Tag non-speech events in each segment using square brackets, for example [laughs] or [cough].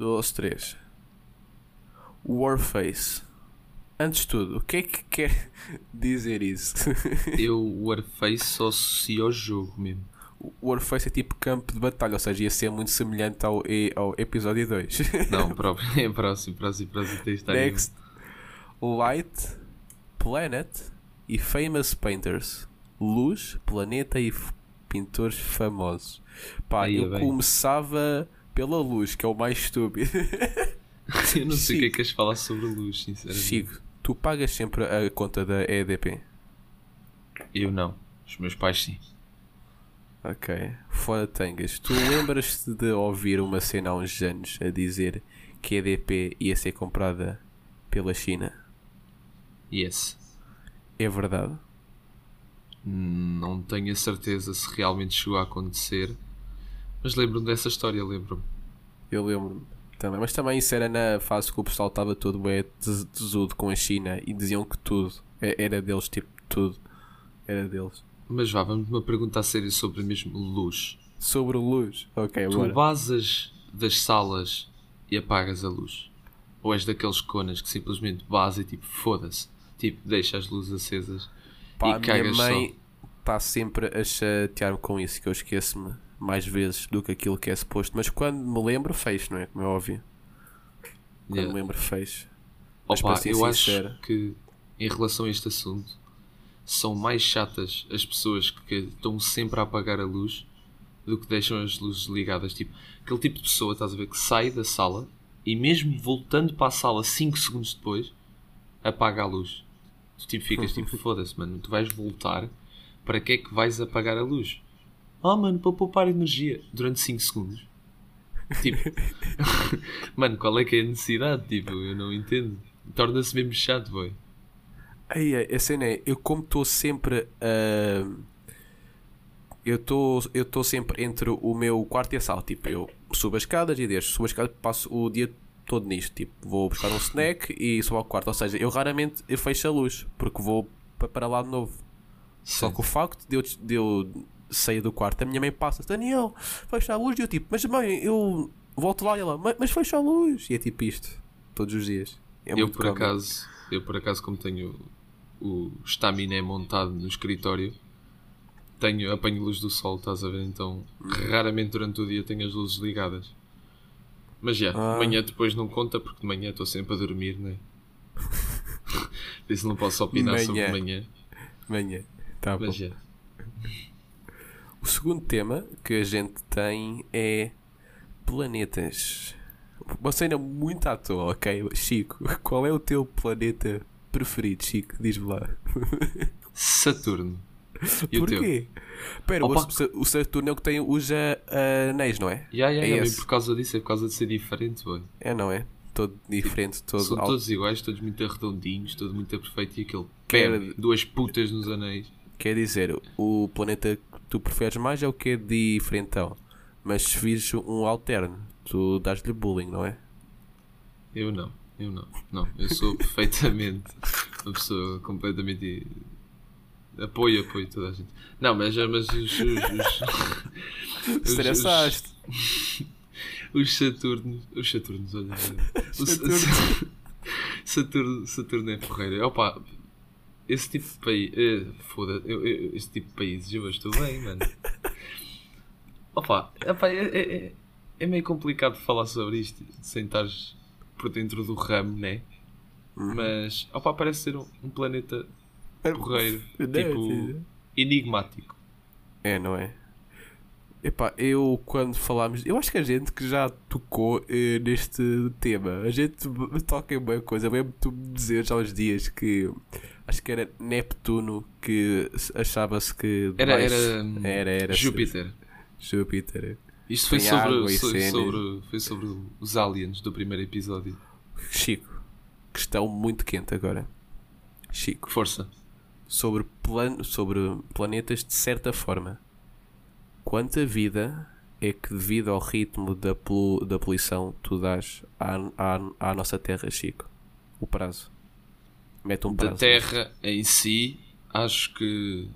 dois, três. Warface. Antes de tudo, o que é que quer [laughs] dizer isso? [laughs] Eu, Warface, só associo ao jogo mesmo. O Warface é tipo campo de batalha, ou seja, ia ser muito semelhante ao, ao episódio 2. [laughs] Não, próprio, é próximo, próximo, próximo. Estar aí. Next. Light, Planet e Famous Painters. Luz, planeta e pintores famosos. Pá, Aí, eu bem. começava pela luz, que é o mais estúpido. [laughs] Eu não sei o que é que queres falar sobre luz, sinceramente. Chico, tu pagas sempre a conta da EDP? Eu não. Os meus pais sim. Ok. Fora tangas. Tu lembras-te de ouvir uma cena há uns anos a dizer que a EDP ia ser comprada pela China? Yes. É verdade? Não tenho a certeza se realmente chegou a acontecer. Mas lembro-me dessa história, lembro-me. Eu lembro-me também. Mas também isso era na fase que o pessoal estava todo bem tesudo com a China e diziam que tudo era deles, tipo, tudo era deles. Mas vá, vamos uma pergunta a sério sobre mesmo luz. Sobre luz. Ok, Tu bora. basas das salas e apagas a luz? Ou és daqueles conas que simplesmente basa e tipo, foda-se. Tipo, deixa as luzes acesas Pá, e a minha cagas mãe está sempre a chatear-me com isso, que eu esqueço-me mais vezes do que aquilo que é suposto. Mas quando me lembro, fecho, não é? Como é óbvio. Quando Yeah. me lembro, fecho. Mas Opa, eu acho que em relação a este assunto são mais chatas as pessoas que estão sempre a apagar a luz do que deixam as luzes ligadas. Tipo, aquele tipo de pessoa, estás a ver, que sai da sala e mesmo voltando para a sala 5 segundos depois apaga a luz. Tu tipo, ficas tipo, [laughs] foda-se, mano, tu vais voltar, para que é que vais apagar a luz? Ah, mano, para poupar energia durante 5 segundos. Tipo, [laughs] mano, qual é que é a necessidade? Tipo, eu não entendo. Torna-se mesmo chato, boy. Aí, a cena é, eu como estou sempre a. eu estou eu estou sempre entre o meu quarto e a sala. Tipo, eu subo as escadas e desço. Subo as escadas passo o dia todo nisto. Tipo, vou buscar um snack e subo ao quarto. Ou seja, eu raramente eu fecho a luz porque vou pa- para lá de novo. Só Sim. que o facto de eu, de eu sair do quarto, a minha mãe passa, Daniel, fecha a luz. E eu tipo, mas mãe, eu volto lá e ela, "Mas- fecha a luz. E é tipo isto, todos os dias. É eu por acaso, eu por acaso como tenho o estaminé montado no escritório, tenho apanho luz do sol, estás a ver? Então, raramente durante o dia tenho as luzes ligadas. Mas já, Ah. de manhã depois não conta porque de manhã estou sempre a dormir, né? [laughs] Por isso não posso opinar sobre Manhã. manhã. Manhã. Tá bom. Mas já. O segundo tema que a gente tem é planetas. Uma cena muito à toa, ok? Chico, [laughs] qual é o teu planeta preferido, Chico? Diz-me lá. [laughs] Saturno. E? Porquê? Pera, Opa. o, Sa- o Saturno é o que tem os ah, anéis, não é? É por causa disso, é por causa de ser diferente, boy. É, não é? Todo diferente, todo São alto. todos iguais, todos muito redondinhos, todo muito perfeito e aquele Quer- pé, duas putas nos anéis. Quer dizer, o planeta tu preferes mais é o que é diferentão. Mas se vires um alterno, tu dás-lhe bullying, não é? Eu não, eu não, não, eu sou perfeitamente uma pessoa completamente apoio, apoio toda a gente. Não, mas, mas os, os, os, os, [laughs] Estressaste. os Saturnos, os Saturnos, olha, [laughs] Saturno. Sa- Saturno, Saturno é porreiro. Opa, esse tipo de país, eh, foda, eu, eu, esse tipo de países eu estou bem, mano. [laughs] Opa, opa, é, é, é- é meio complicado falar sobre isto sem estares por dentro do ramo, né? Mas, opa, parece ser um, um planeta porreiro, [laughs] tipo, enigmático. É, não é? Epá, eu quando falámos. Eu acho que a gente que já tocou eh, neste tema, a gente [laughs] toca em uma coisa. Lembro tu me dizeres há uns dias que acho que era Neptuno que achava-se que. Era, mais- era, era, era Júpiter. Júpiter. Isto foi sobre, sobre, foi sobre os aliens do primeiro episódio. Chico, questão muito quente agora. Chico, Força. sobre, plan sobre planetas de certa forma. Quanta vida é que, devido ao ritmo da, polu da poluição, tu dás à, à, à nossa Terra, Chico? O prazo. Mete um prazo. Da Terra em si, acho que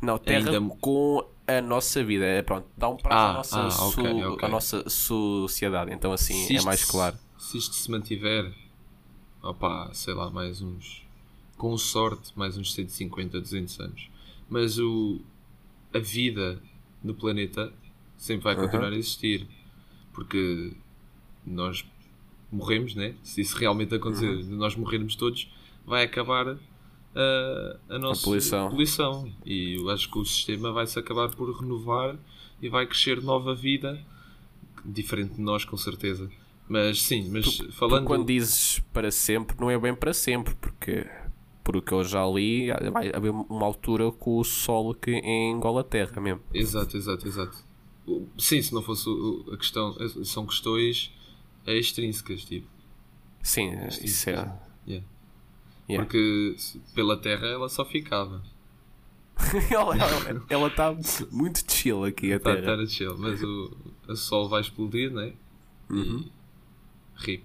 Não, Terra ainda- com a nossa vida. É, pronto, dá um prazo Ah, à, nossa ah, so- ok, ok. à nossa sociedade. Então, assim, Se é mais se- claro. Se isto se mantiver, opá, sei lá, mais uns. Com sorte, mais uns 150, 200 anos. Mas o, a vida no planeta sempre vai continuar a existir. Porque nós morremos, né? Se isso realmente acontecer, Uhum. nós morrermos todos, vai acabar a, a nossa poluição. poluição. E eu acho que o sistema vai se acabar por renovar e vai crescer nova vida, diferente de nós, com certeza. Mas sim, mas Tu falando. quando dizes para sempre, não é bem para sempre, porque por o que eu já li, vai haver uma altura com o sol que engola a terra mesmo. Exato, exato, exato. Sim, se não fosse a questão. São questões extrínsecas, tipo. Sim, isso é. Yeah. Yeah. Porque pela Terra ela só ficava. [laughs] ela, está muito chill aqui a Está terra. tá chill, mas o, o Sol vai explodir, né? Uhum. E. RIP.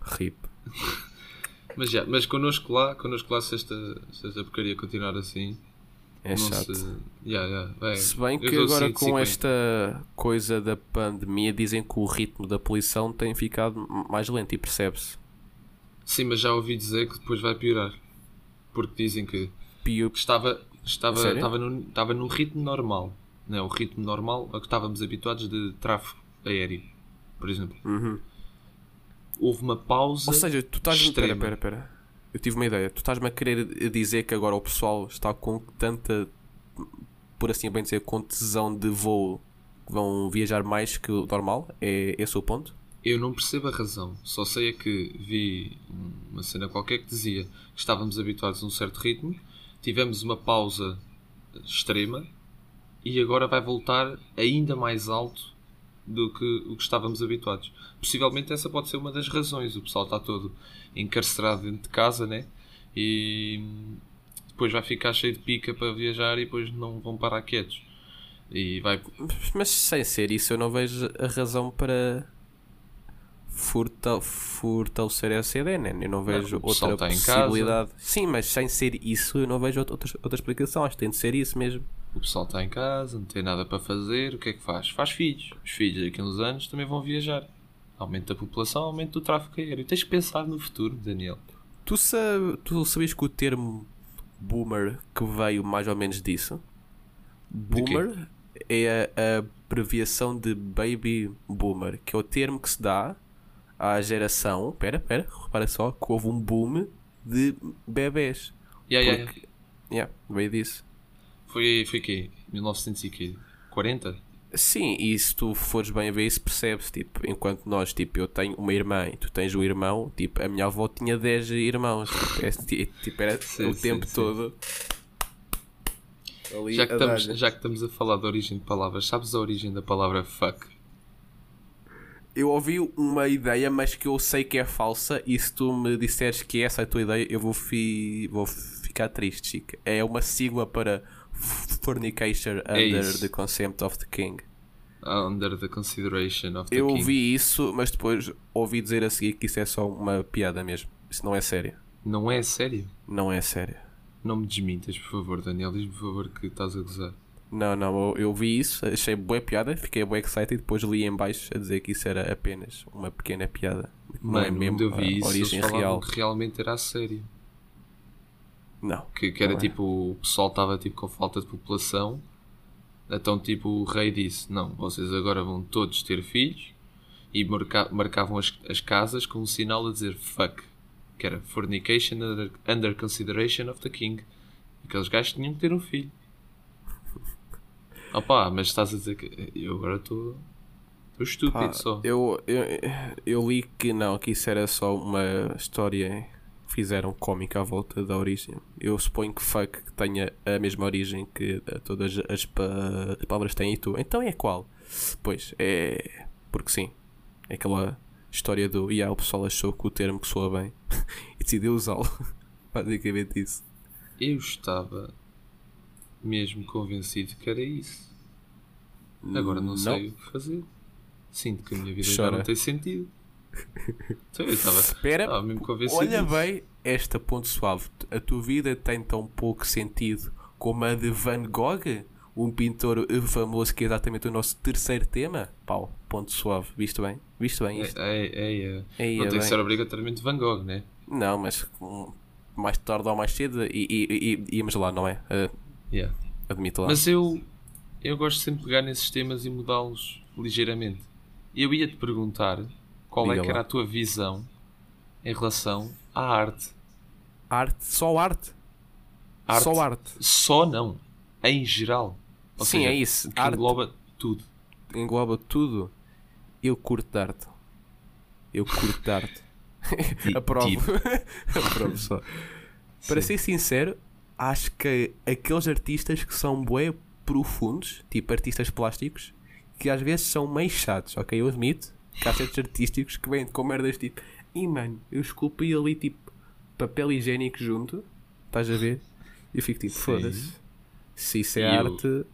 Rip. Mas já, mas connosco lá, connosco lá, se esta, se esta porcaria continuar assim, É não chato. se. Já, já, vai. Se bem que agora 150. com esta coisa da pandemia dizem que o ritmo da poluição tem ficado mais lento e percebe-se. Sim, mas já ouvi dizer que depois vai piorar. Porque dizem que Pio- que estava, estava, Sério? estava, num, estava num ritmo normal. Não, o ritmo normal a que estávamos habituados de tráfego aéreo, por exemplo. Uhum. Houve uma pausa. Ou seja, tu estás. Extrema. espera, espera. Eu tive uma ideia. Tu estás-me a querer dizer que agora o pessoal está com tanta, por assim bem dizer, com tesão de voo que vão viajar mais que o normal? É esse o ponto? Eu não percebo a razão. Só sei é que vi uma cena qualquer que dizia que estávamos habituados a um certo ritmo, tivemos uma pausa extrema e agora vai voltar ainda mais alto do que o que estávamos habituados. Possivelmente essa pode ser uma das razões. O pessoal está todo encarcerado dentro de casa, né? E depois vai ficar cheio de pica para viajar e depois não vão parar quietos. E vai. Mas sem ser isso, eu não vejo a razão para furta- fortalecer essa ideia, né? Eu não vejo o pessoal outra casa. possibilidade. Sim, mas sem ser isso, eu não vejo outra, outra explicação. Acho que tem de ser isso mesmo. O pessoal está em casa, não tem nada para fazer, o que é que faz? Faz filhos. Os filhos daqui a uns anos também vão viajar. Aumento da população, aumento do tráfego aéreo. Tens que pensar no futuro, Daniel. Tu, sabe, tu sabias que o termo boomer que veio mais ou menos disso? Boomer é a, a abreviação de baby boomer, que é o termo que se dá à geração. Pera, pera, repara só que houve um boom de bebés. Yeah, yeah, Porque- Yeah, veio disso. Foi, foi quê? 1940? Sim, e se tu fores bem a ver isso, percebes, tipo, enquanto nós, tipo, eu tenho uma irmã e tu tens um irmão, tipo, a minha avó tinha 10 irmãos, tipo, é, ti- tipo, era Sim, o sim, tempo sim. todo. ali Já que, estamos, já que estamos a falar da origem de palavras, sabes a origem da palavra fuck? Eu ouvi uma ideia, mas que eu sei que é falsa, e se tu me disseres que essa é a tua ideia, eu vou, fi... vou ficar triste, chica. É uma sigla para Fornication Under isso. the Consent of the King. Under the consideration of the Eu king. ouvi isso, mas depois ouvi dizer a seguir que isso é só uma piada mesmo. Isso não é sério. Não é sério? Não é sério. Não me desmintas, por favor, Daniel. Diz-me, por favor, que estás a gozar. Não, não, eu, eu vi isso, achei boa piada, fiquei bem excited e depois li em baixo a dizer que isso era apenas uma pequena piada. Não é Mano, mesmo eu vi a isso, origem real. que realmente era a sério. Não. Que, que era Não é. tipo, o pessoal estava tipo com falta de população. Então tipo o rei disse, não, vocês agora vão todos ter filhos e marca- marcavam as, as casas com um sinal a dizer fuck. Que era fornication under, under consideration of the king. Aqueles gajos tinham que ter um filho. [laughs] Opa, mas estás a dizer que eu agora estou estou estúpido Pá, só. eu, eu, eu li que não, que isso era só uma história fizeram cómica à volta da origem. Eu suponho que fuck tenha a mesma origem que todas as, pa- as palavras têm e tu. Então é qual? Pois, é. Porque sim. É aquela história do. E yeah, o pessoal achou que o termo que soa bem [laughs] e decidiu usá-lo. [laughs] Basicamente isso. Eu estava mesmo convencido que era isso. Agora não, sei o que fazer. Sinto que a minha vida já Chora. não tem sentido. Estava Espera, estava mesmo convencido. olha bem esta ponto suave. A tua vida tem tão pouco sentido como a de Van Gogh, um pintor famoso que é exatamente o nosso terceiro tema. Pau, ponto suave. Visto bem? Visto bem isto? É, é, é, não é tem que ser obrigatoriamente Van Gogh, né? Não, mas mais tarde ou mais cedo e, e, e, íamos lá, não é? Uh, Yeah. admito lá. Mas eu, eu gosto sempre de pegar nesses temas e mudá-los ligeiramente. Eu ia te perguntar qual é Diga que lá. era a tua visão em relação à arte. Arte, só arte. Arte. Só arte. Só não. Em geral. Ou Sim, seja, é isso. Que Arte. engloba tudo. Engloba tudo. Eu curto arte. Eu curto arte. [laughs] Aprovo. tipo. [laughs] Aprovo só. Para Sim. ser sincero, acho que aqueles artistas que são bué profundos, tipo artistas plásticos, que às vezes são meio chatos, ok? Eu admito certos artísticos que vêm com merdas tipo, e mano, eu esculpi ali tipo papel higiênico junto, estás a ver? E eu fico tipo, Sim. foda-se. Se isso é E eu- arte,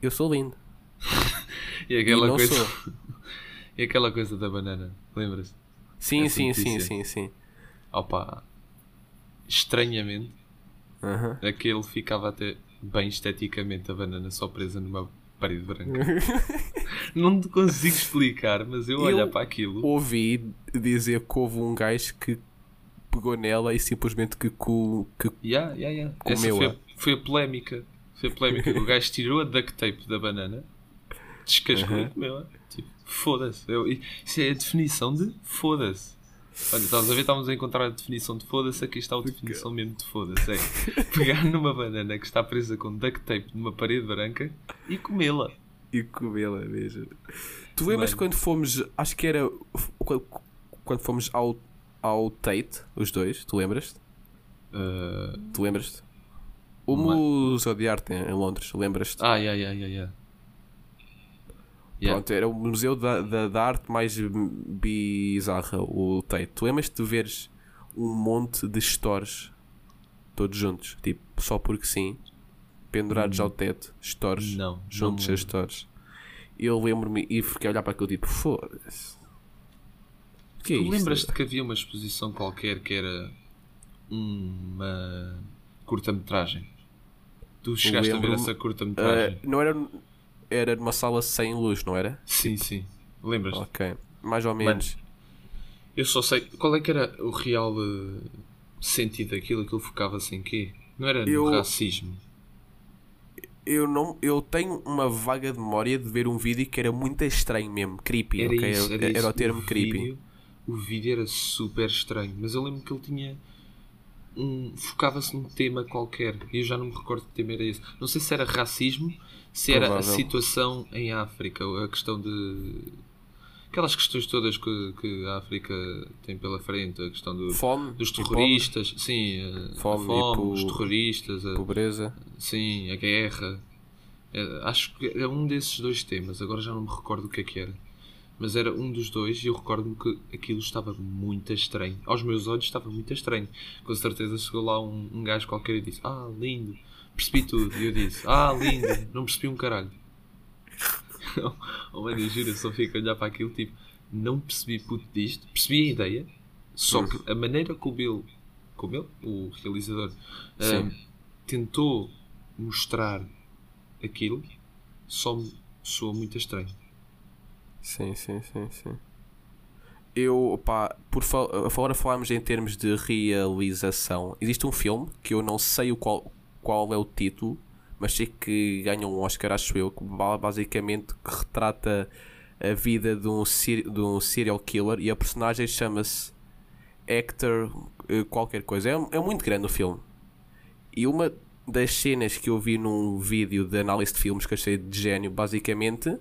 eu sou lindo. [laughs] E aquela e coisa. sou. [laughs] e aquela coisa da banana. Lembras-te? Sim, Essa sim, sim, notícia. sim, sim. Opa. Estranhamente, Aham. aquele ficava até bem esteticamente a banana só presa numa parede branca. [laughs] Não te consigo explicar, mas eu, Eu- olhar para aquilo. Ouvi dizer que houve um gajo que pegou nela e simplesmente que, co- que Yeah, yeah, yeah. Essa Comeu-a. foi a, foi a polémica. Foi a polémica. o gajo tirou a duct tape da banana, descascou e Uhum. comeu-a. Tipo, foda-se. Isso é a definição de foda-se. Olha, estás a ver? Estávamos a encontrar a definição de foda-se. Aqui está a definição mesmo de foda-se. É pegar numa banana que está presa com duct tape numa parede branca e comê-la. e comê-la mesmo. Tu lembras quando fomos, acho que era quando, quando fomos ao, ao Tate, os dois, tu lembras-te? Uh, Tu lembras-te? O. Museu de Arte em Londres, lembras-te? Ah, yeah, yeah, yeah, yeah. Yeah. Pronto, era o museu da, da, da arte mais bizarra, o Tate. Tu lembras-te de veres um monte de stores todos juntos, tipo, só porque sim, pendurados ao teto, stores, Hum. Não, juntos não a stores. Eu lembro-me e fiquei a olhar para aquilo tipo, foda-se. Que é Tu lembras-te que havia uma exposição qualquer que era uma curta-metragem? Tu chegaste a ver essa curta-metragem? Ah, não era, era numa sala sem luz, não era? sim, sim. Lembras-te? Ok, mais ou menos. Eu só sei. Qual é que era o real eh, sentido daquilo? Aquilo focava-se em quê? Não era no Eu- racismo? Eu, não, eu tenho uma vaga memória de ver um vídeo que era muito estranho mesmo, creepy, Era ok? isso, era, era isso. o termo creepy. Vídeo, o vídeo era super estranho, mas eu lembro que ele tinha um. focava-se num tema qualquer e eu já não me recordo que tema era esse. Não sei se era racismo, se era a Provável. situação em África, a questão de. aquelas questões todas que, que a África tem pela frente, a questão do, Fome, dos terroristas, sim, a, a Fome fome, e po- os terroristas, a- pobreza. Sim, a guerra. É, acho que é um desses dois temas. Agora já não me recordo o que é que era. Mas era um dos dois e eu recordo-me que aquilo estava muito estranho. Aos meus olhos estava muito estranho. Com certeza chegou lá um, um gajo qualquer e disse: Ah, lindo. Percebi tudo. E eu disse: Ah, lindo. Não percebi um caralho. [laughs] oh, mano, eu juro, eu só fico a olhar para aquilo tipo: Não percebi puto disto. Percebi a ideia. Só que a maneira como ele, como ele o realizador, ah, tentou mostrar aquilo só me soa muito estranho. Sim, sim, sim, sim. Eu, pá, por fa fora falámos em termos de realização. Existe um filme que eu não sei o qual, qual é o título, mas sei que ganha um Oscar, acho eu, que ba- basicamente que retrata a vida de um, de um serial killer e a personagem chama-se Hector eh, qualquer coisa. É, é muito grande o filme. E uma das cenas que eu vi num vídeo de análise de filmes que achei de gênio, basicamente,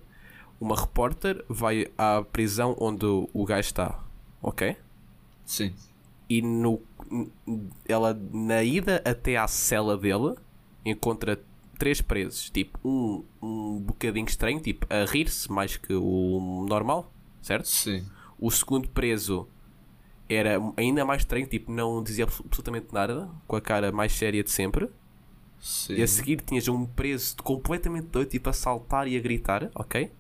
uma repórter vai à prisão onde o gajo está, ok? Sim. E no, ela, na ida até à cela dele, encontra três presos, tipo, um, um bocadinho estranho, tipo, a rir-se mais que o normal, certo? Sim. O segundo preso era ainda mais estranho, tipo, não dizia abso- absolutamente nada, com a cara mais séria de sempre. Sim. E a seguir tinhas um preso completamente doido, tipo a saltar e a gritar, ok?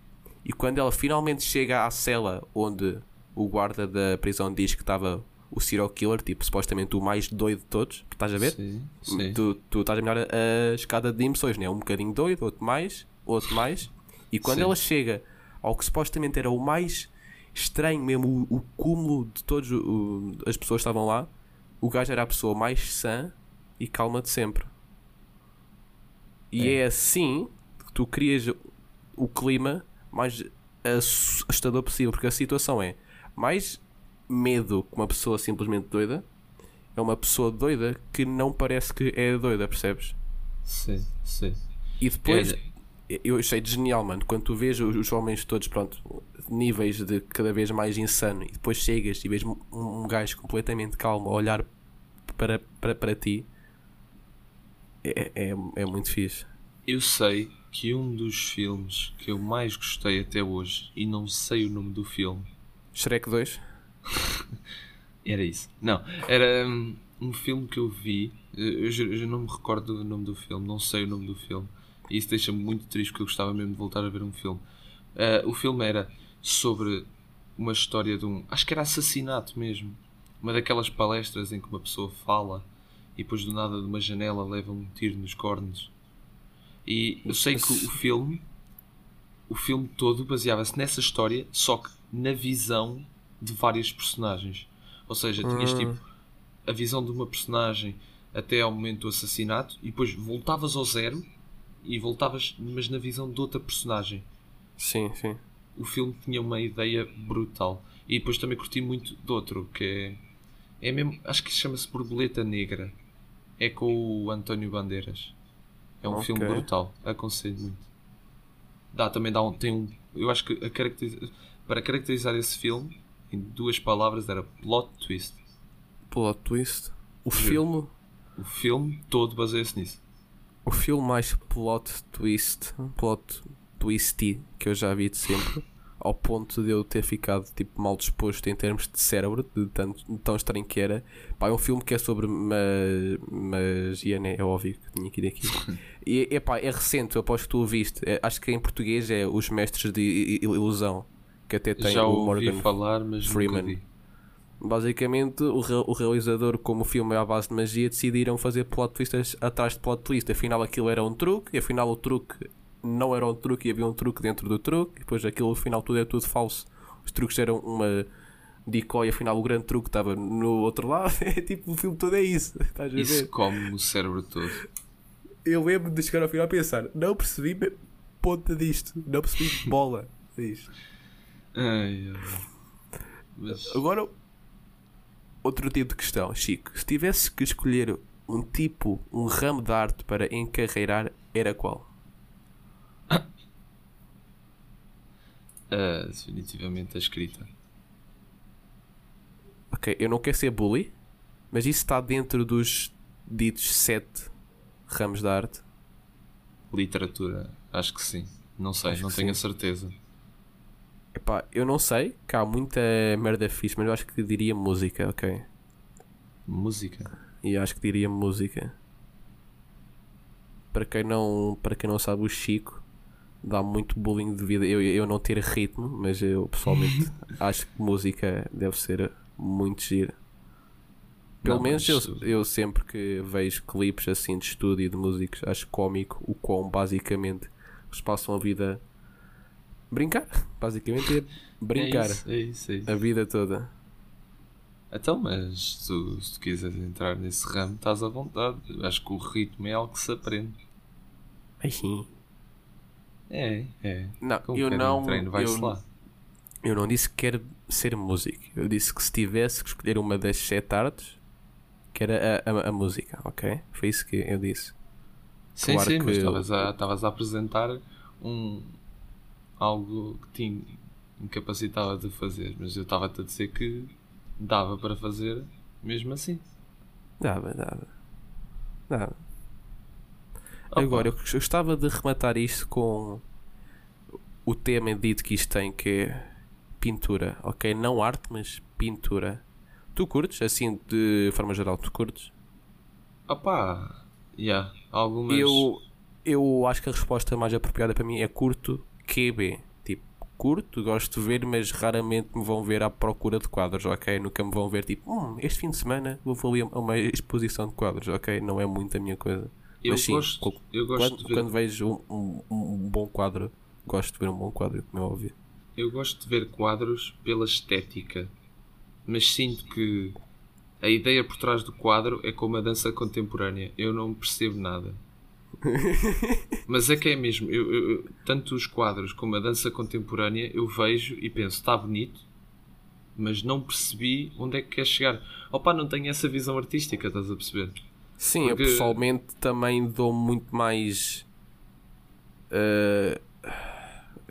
E quando ela finalmente chega à cela onde o guarda da prisão diz que estava o serial killer, tipo, supostamente o mais doido de todos, estás a ver? Sim, sim. Tu, tu estás a a, a escada de emoções, né? Um bocadinho doido, outro mais, outro mais. E quando Sim. ela chega ao que supostamente era o mais estranho mesmo, o, o cúmulo de todas as pessoas que estavam lá, o gajo era a pessoa mais sã e calma de sempre. E é, É. assim que tu crias o clima mais assustador possível, porque a situação é mais medo que uma pessoa simplesmente doida é uma pessoa doida que não parece que é doida, percebes? Sim, sim. E depois É, eu achei de genial, mano, quando tu vês os, os homens todos, pronto, níveis de cada vez mais insano, e depois chegas e vês um, um gajo completamente calmo a olhar para, para, para ti, é, é, é muito fixe. Eu sei que um dos filmes que eu mais gostei até hoje, e não sei o nome do filme, Shrek 2? [laughs] era isso. Não, era hum, um filme que eu vi, eu, eu, eu não me recordo do nome do filme, não sei o nome do filme, e isso deixa-me muito triste porque eu gostava mesmo de voltar a ver um filme. Ah, o filme era sobre uma história de um. Acho que era assassinato mesmo. Uma daquelas palestras em que uma pessoa fala e depois do nada de uma janela leva um tiro nos cornos. E eu sei que o filme, o filme todo baseava-se nessa história, só que na visão de vários personagens. Ou seja, tinhas Hum. tipo a visão de uma personagem até ao momento do assassinato e depois voltavas ao zero e voltavas, mas na visão de outra personagem Sim, sim. o filme tinha uma ideia brutal. E depois também curti muito de outro, que é. É mesmo. Acho que chama-se Borboleta Negra. É com o António Bandeiras. É um Ok. filme brutal. Aconselho muito. Dá, também dá um. Tem um. Eu acho que a caracteriza- para caracterizar esse filme, em duas palavras, era plot twist. Plot twist. O Juro. filme, O filme todo baseia-se nisso. o filme mais plot twist, plot twisty que eu já vi de sempre, [laughs] ao ponto de eu ter ficado tipo mal disposto em termos de cérebro, de, tanto, de tão estranho que era. Pá, é um filme que é sobre ma magia, né? É óbvio que tinha que ir aqui. [laughs] E epá, é recente, eu aposto que tu o viste. É- acho que em português é Os Mestres de Ilusão, que até tem Já o Morgan falar, mas Freeman. Basicamente, o, re- o realizador, como o filme é à base de magia, decidiram fazer plot twists atrás de plot twist. Afinal, aquilo era um truque, e afinal, o truque não era um truque e havia um truque dentro do truque. E depois, aquilo, afinal, tudo é tudo falso. Os truques eram uma decoy, afinal, o grande truque estava no outro lado. [laughs] É tipo, o filme todo é isso. Estás? Isso come o cérebro todo. Eu lembro de chegar ao final a pensar: não percebi ponta disto, não percebi bola disto. Ai. Mas, Agora, outro tipo de questão, Chico. Se tivesse que escolher um tipo, um ramo de arte para encarreirar, era qual? ah, definitivamente a escrita. Ok, eu não quero ser bully, mas isso está dentro dos ditos sete ramos de arte. Literatura, acho que sim. Não sei, Acho não tenho a sim. certeza. Epá, eu não sei, que há muita merda fixe, mas eu acho que diria música, ok? Música. E acho que diria música. Para quem não, para quem não sabe, o Chico dá muito bullying devido a eu, eu não ter ritmo, mas eu pessoalmente [laughs] acho que música deve ser muito gira. Pelo Não, menos eu, eu sempre que vejo clipes assim de estúdio de músicos, acho cómico o quão basicamente eles passam a vida brincar. Basicamente é brincar É isso, é isso, é isso. a vida toda. Então, mas tu, se tu quiseres entrar nesse ramo, estás à vontade. Acho que o ritmo é algo que se aprende. Ai, sim. É, é. Não, Como eu não. treino, eu, lá. Eu não disse que quero ser músico. Eu disse que se tivesse que escolher uma das sete artes, que era a, a, a música, ok? Foi isso que eu disse. Sim, claro sim, que mas eu- estavas a, estavas a apresentar um, algo que te incapacitava de fazer. Mas eu estava-te a dizer que dava para fazer mesmo assim. Dava, dava. Dava. Opa, Agora, eu gostava de rematar isto com o tema dito que isto tem, que é pintura, ok? Não arte, mas pintura. Tu curtes, assim, de forma geral, tu curtes? Opá, yeah, algumas. Eu, eu acho que a resposta mais apropriada para mim é curto QB. Tipo, curto, gosto de ver, mas raramente me vão ver à procura de quadros, ok? Nunca me vão ver tipo, hum, este fim de semana vou ali a uma exposição de quadros, ok? Não é muito a minha coisa. Eu mas sim, gosto, eu gosto quando, de ver, quando vejo um, um- um bom quadro, gosto de ver um bom quadro, como é óbvio. eu gosto de ver quadros pela estética, mas sinto que a ideia por trás do quadro é como a dança contemporânea. Eu não percebo nada. [laughs] Mas é que é mesmo, eu, eu- tanto os quadros como a dança contemporânea eu vejo e penso, está bonito, mas não percebi onde é que quer chegar. Opa, não tenho essa visão artística, estás a perceber? Sim, Porque- eu pessoalmente também dou muito mais. eh,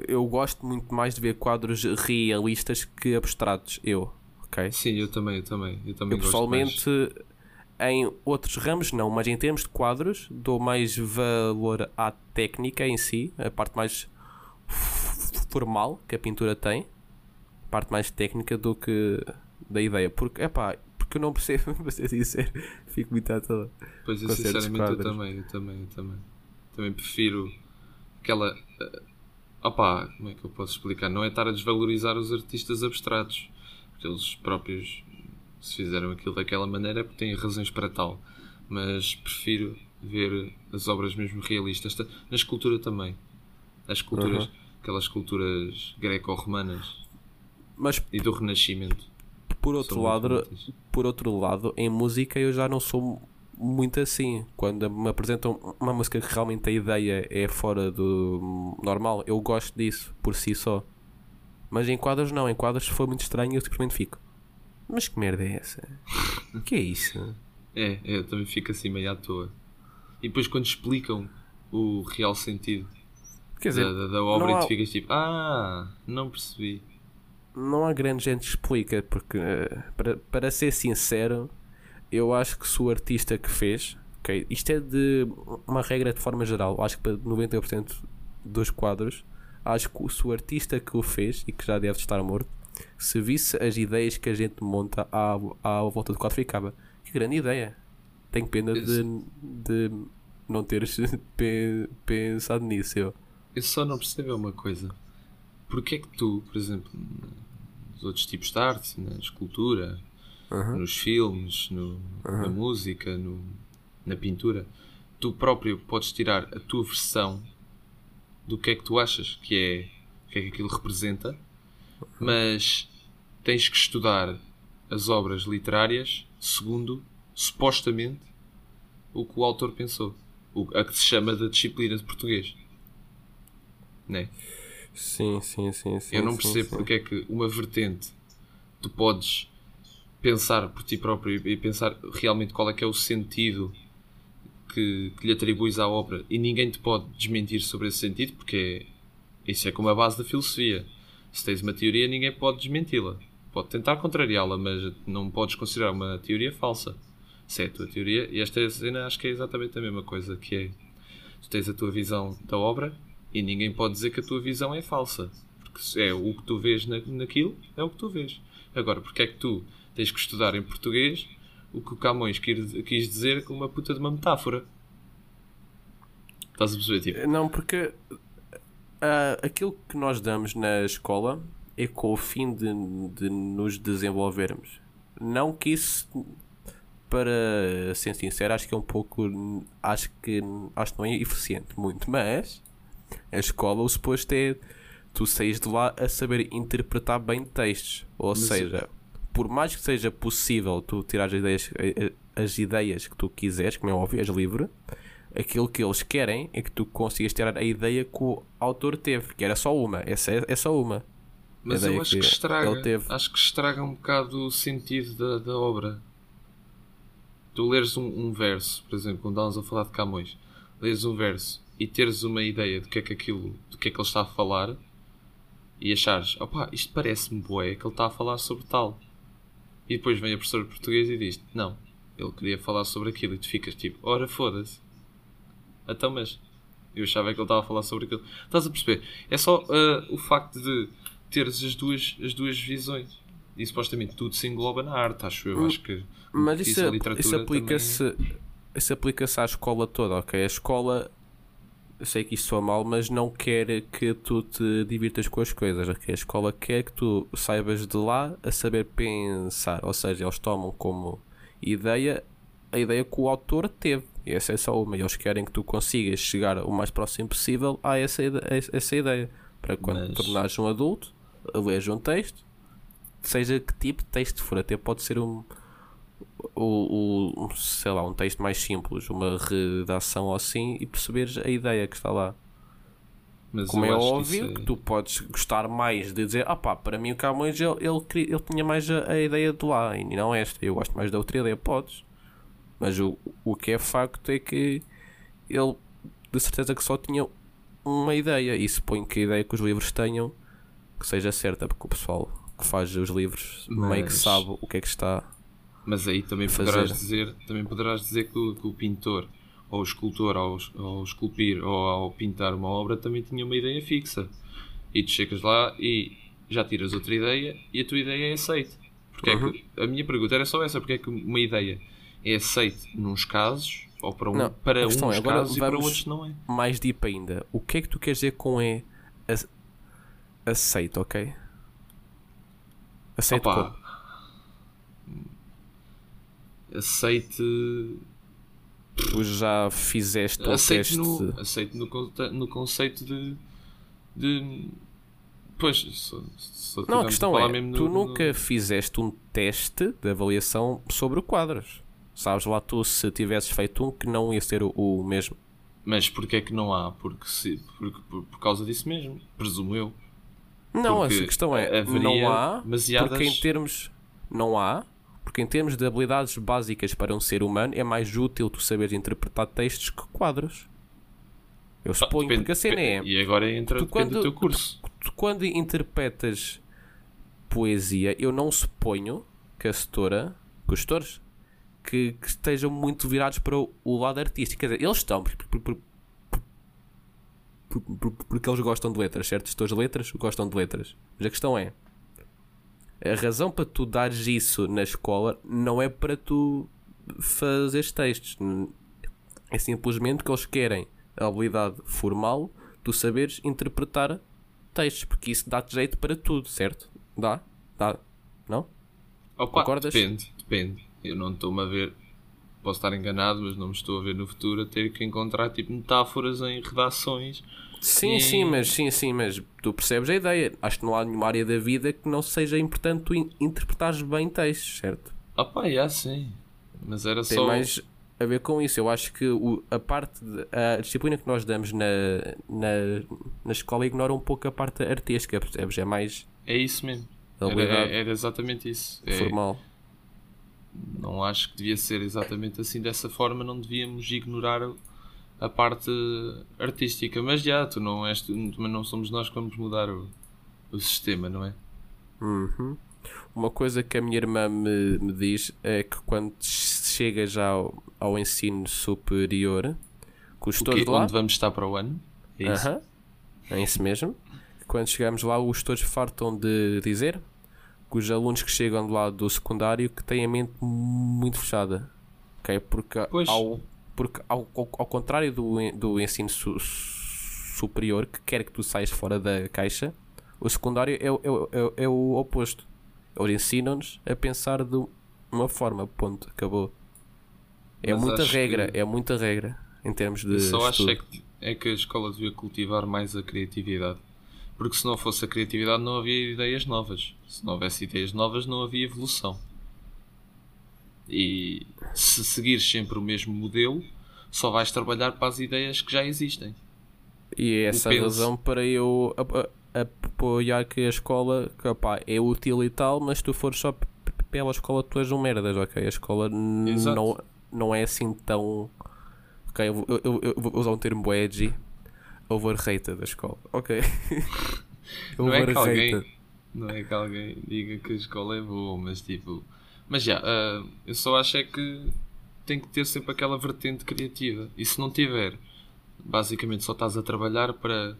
eu gosto muito mais de ver quadros realistas que abstratos, eu, ok? Sim, eu também, eu também, eu também Eu pessoalmente, em outros ramos não, mas em termos de quadros, dou mais valor à técnica em si, a parte mais formal que a pintura tem, a parte mais técnica do que da ideia. Porque, epá, porque eu não percebo, [laughs] para ser sincero, fico muito à toa. Pois eu sinceramente eu também, eu também, eu também. Também prefiro aquela. eh, opá, como é que eu posso explicar? Não é estar a desvalorizar os artistas abstratos, porque eles próprios se fizeram aquilo daquela maneira é porque têm razões para tal. Mas prefiro ver as obras mesmo realistas. Ta- Na escultura também. As esculturas, Uhum. aquelas esculturas greco-romanas Mas e do Renascimento. por outro lado, bonitas. por outro lado, em música eu já não sou muito assim. Quando me apresentam uma música que realmente a ideia é fora do normal, eu gosto disso por si só. Mas em quadros não, em quadros se for muito estranho eu simplesmente fico. Mas que merda é essa? que é isso? É, é, eu também fico assim meio à toa. E depois quando explicam o real sentido Quer dizer, da, da- da obra há- tu ficas tipo, ah, não percebi. não há grande gente que explica, porque eh, para, para ser sincero, eu acho que se o artista que fez, ok, isto é de uma regra de forma geral, acho que para 90% dos quadros, acho que se o artista que o fez e que já deve estar morto, se visse as ideias que a gente monta à, à volta do quadro, ficava que grande ideia. Tenho pena de, de não teres [laughs] pe- pensado nisso. Eu. Eu só não percebo uma coisa. Porquê é que tu, por exemplo, nos outros tipos de arte, na escultura, Aham. nos filmes, no- na música, no- na pintura, tu próprio podes tirar a tua versão do que é que tu achas que é, o que é que aquilo representa, mas tens que estudar as obras literárias segundo, supostamente, o que o autor pensou. O, a que se chama da disciplina de português. Né? Sim, sim, sim, sim. Eu não sim, percebo sim. porque é que uma vertente tu podes pensar por ti próprio e pensar realmente qual é que é o sentido que, que lhe atribuis à obra e ninguém te pode desmentir sobre esse sentido porque é, isso é como a base da filosofia. Se tens uma teoria, ninguém pode desmenti-la. Pode tentar contrariá-la, mas não podes considerar uma teoria falsa. Se é a tua teoria, e esta cena acho que é exatamente a mesma coisa, que é tu tens a tua visão da obra e ninguém pode dizer que a tua visão é falsa. Porque é o que tu vês na, naquilo, é o que tu vês. Agora, porque é que tu tens que estudar em português o que o Camões quis, quis dizer com uma puta de uma metáfora? Estás a perceber? Tipo, Não, porque ah, aquilo que nós damos na escola é com o fim de, de nos desenvolvermos. Não que isso, para ser sincero, acho que é um pouco. Acho que, acho que não é eficiente muito, mas a escola, o suposto é tu saís de lá a saber interpretar bem textos. Ou seja, por mais que seja possível tu tirar as ideias, as ideias que tu quiseres, como é óbvio, és livre, aquilo que eles querem é que tu consigas tirar a ideia que o autor teve, que era só uma, essa é, é só uma. mas eu acho que que estraga. Acho que estraga um bocado o sentido da, da obra. Tu leres um, um verso, por exemplo, quando estávamos a falar de Camões, leres um verso e teres uma ideia do que é que aquilo, do que é que ele está a falar e achares, opá, isto parece-me bué que ele está a falar sobre tal. E depois vem a professora de português e diz não, ele queria falar sobre aquilo e tu ficas tipo, ora foda-se. Então, mas eu achava que ele estava a falar sobre aquilo. Estás a perceber? É só ah, o facto de teres as duas, as duas visões. E supostamente tudo se engloba na arte, acho eu. Acho que Mas isso, literatura isso também- aplica-se isso aplica-se à escola toda, ok? A escola eu sei que isto soa mal, mas não quer que tu te divirtas com as coisas. A escola quer que tu saibas de lá a saber pensar. Ou seja, eles tomam como ideia a ideia que o autor teve. E essa é só uma. Eles querem que tu consigas chegar o mais próximo possível a essa, a essa ideia. Para quando mas... tornares um adulto, lês um texto, seja que tipo de texto for, até pode ser um, o, o, sei lá, um texto mais simples, uma redação assim e perceberes a ideia que está lá. Mas Como é óbvio que, é... que, tu podes gostar mais de dizer, ah pá, para mim o Camões ele, ele, ele tinha mais a, a, ideia de lá e não esta, eu gosto mais da outra ideia, podes. Mas o, o que é facto é que ele de certeza que só tinha uma ideia e suponho que a ideia que os livros tenham que seja certa, porque o pessoal que faz os livros Mas... meio que sabe o que é que está mas aí também poderás dizer, também poderás dizer que o, que o pintor ou o escultor ao, ao esculpir ou ao pintar uma obra também tinha uma ideia fixa. E tu chegas lá e já tiras outra ideia e a tua ideia é aceite. Porque uhum. é que, a minha pergunta era só essa, porque é que uma ideia é aceite nos casos ou para, um, não, para uns é, casos e para outros não é. Mais deep ainda. O que é que tu queres dizer com é aceite, ok? Aceite Opa, aceite. Tu já fizeste o aceite teste. No, aceite no, no conceito de. de pois, só, só não, a questão é: tu no, nunca no... fizeste um teste de avaliação sobre quadros. Sabes lá tu se tivesses feito um que não ia ser o, o mesmo. Mas porquê é que não há? Porque, se, porque por, por causa disso mesmo, presumo eu. Não, porque a questão é, não há, demasiadas... porque em termos, não há, porque em termos de habilidades básicas para um ser humano é mais útil tu saberes interpretar textos que quadros. Eu suponho, depende, porque a cena é. E agora entra tu, quando, do teu curso. Tu, tu, quando interpretas poesia, eu não suponho que a setora, que os setores, que, que, estejam muito virados para o, o lado artístico. Quer dizer, eles estão, porque, porque, porque eles gostam de letras, certo? Os de letras gostam de letras. Mas a questão é a razão para tu dares isso na escola não é para tu fazeres textos. É simplesmente que eles querem a habilidade formal tu saberes interpretar textos, porque isso dá-te jeito para tudo, certo? Dá? Dá? Não? Opa, Concordas? Depende, depende. Eu não estou-me a ver, posso estar enganado, mas não me estou a ver no futuro a ter que encontrar tipo metáforas em redações Sim, e... sim, mas sim, sim, mas tu percebes a ideia. Acho que não há nenhuma área da vida que não seja importante tu interpretares bem textos, certo? Ah pá, yeah, sim. Mas era Tem só. mais a ver com isso. Eu acho que o, a parte, de, a disciplina que nós damos na, na, na escola ignora um pouco a parte artística, percebes? É mais. É isso mesmo. Era, era, exatamente isso. É, formal. Não acho que devia ser exatamente assim. Dessa forma, não devíamos ignorar a parte artística. Mas já, tu não és, tu, mas não somos nós que vamos mudar o, o sistema, não é? Uhum. Uma coisa que a minha irmã me, me diz é que quando chega já ao, ao ensino superior, os todos lá. Onde vamos estar para o ano? É isso? Uhum. É isso mesmo. Quando chegamos lá, os todos fartam de dizer os alunos que chegam de lá do secundário que têm a mente muito fechada. Okay? Porque pois. ao porque, ao, ao, ao contrário do, do ensino su, superior, que quer que tu saias fora da caixa, o secundário é, é, é, é o oposto. Eles ensinam-nos a pensar de uma forma, ponto, acabou. É Mas muita regra, que... é muita regra em termos de. Eu só acho é que, é que a escola devia cultivar mais a criatividade. Porque se não fosse a criatividade, não havia ideias novas. Se não houvesse ideias novas, não havia evolução. E se seguires sempre o mesmo modelo, só vais trabalhar para as ideias que já existem. E é essa a razão para eu apoiar que a escola que, opa, é útil e tal, mas se tu fores só pela escola, tu és um merdas, ok? A escola não, não é assim tão. Ok, eu, eu, eu, eu vou usar um termo edgy. Overrated da escola, ok? [laughs] não, é que alguém, não é que alguém diga que a escola é boa, mas tipo mas já, uh, eu só acho é que tem que ter sempre aquela vertente criativa. E se não tiver, basicamente só estás a trabalhar para.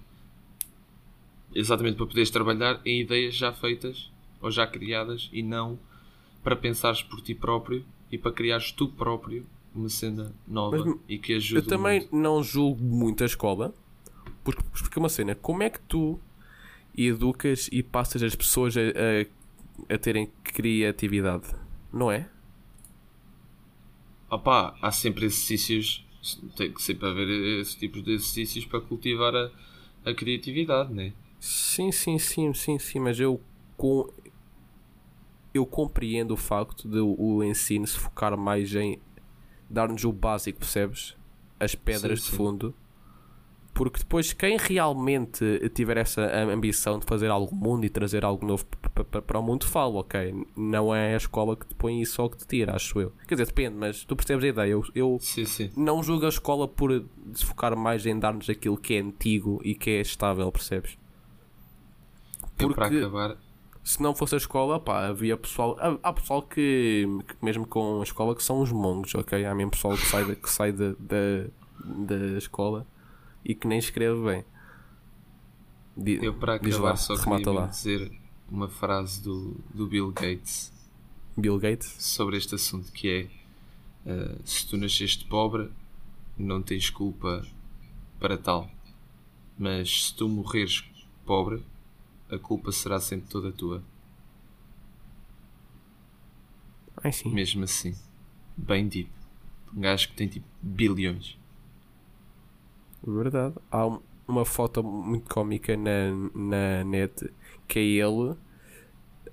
Exatamente para poderes trabalhar em ideias já feitas ou já criadas e não para pensares por ti próprio e para criares tu próprio uma cena nova Mas, e que ajude. Eu também não julgo muito a escola, Porque, porque uma cena, como é que tu educas e passas as pessoas a, a, a terem criatividade? Não é? Opá, há sempre exercícios, tem que sempre haver esse tipo de exercícios para cultivar a, a criatividade, né? Sim, sim, sim, sim, sim, mas eu com eu compreendo o facto de o ensino se focar mais em dar-nos o básico, percebes? As pedras Sim, de sim. fundo. Porque depois quem realmente tiver essa ambição de fazer algo mundo e trazer algo novo para o mundo, fala, ok. Não é a escola que te põe isso ou que te tira, acho eu. Quer dizer, depende, mas tu percebes a ideia. Eu, eu Sim, sim. não julgo a escola por se focar mais em dar-nos aquilo que é antigo e que é estável, percebes? Eu, para Porque- acabar, se não fosse a escola, pá, havia pessoal. Há, pessoal que, que mesmo com a escola, que são os mongos, ok? Há mesmo pessoal que sai que sai da, da escola e que nem escreve bem. Eu para acabar lá, só queria lá. dizer uma frase do, do Bill Gates. Bill Gates? sobre este assunto que é eh, se tu nasceste pobre não tens culpa para tal. Mas se tu morreres pobre a culpa será sempre toda tua. Ai mesmo assim. Bem dito. Um gajo que tem tipo bilhões Verdade. Há um- uma foto muito cómica na, na net que é ele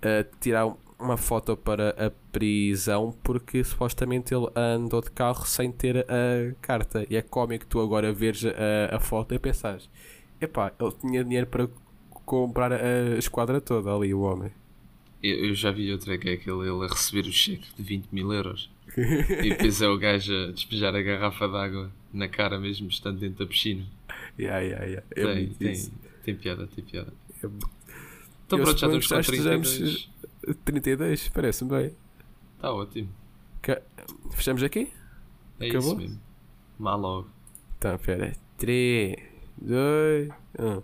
a tirar uma foto para a prisão porque supostamente ele andou de carro sem ter a carta. E é cómico tu agora veres a, a foto e pensares: epá, ele tinha dinheiro para comprar a esquadra toda ali, o homem. eu, eu já vi outra que é aquele ele a receber o cheque de 20 mil euros [laughs] e depois é o gajo a despejar a garrafa d'água na cara mesmo estando dentro da piscina Yeah, yeah, yeah. É tem, tem, tem piada, tem piada É- então Eu pronto, já estamos com já 32 estejamos- 32, parece-me bem. Está ótimo. Que- Fechamos aqui? É Acabou? isso mesmo. Mal logo. Então, pera. 3, 2, 1.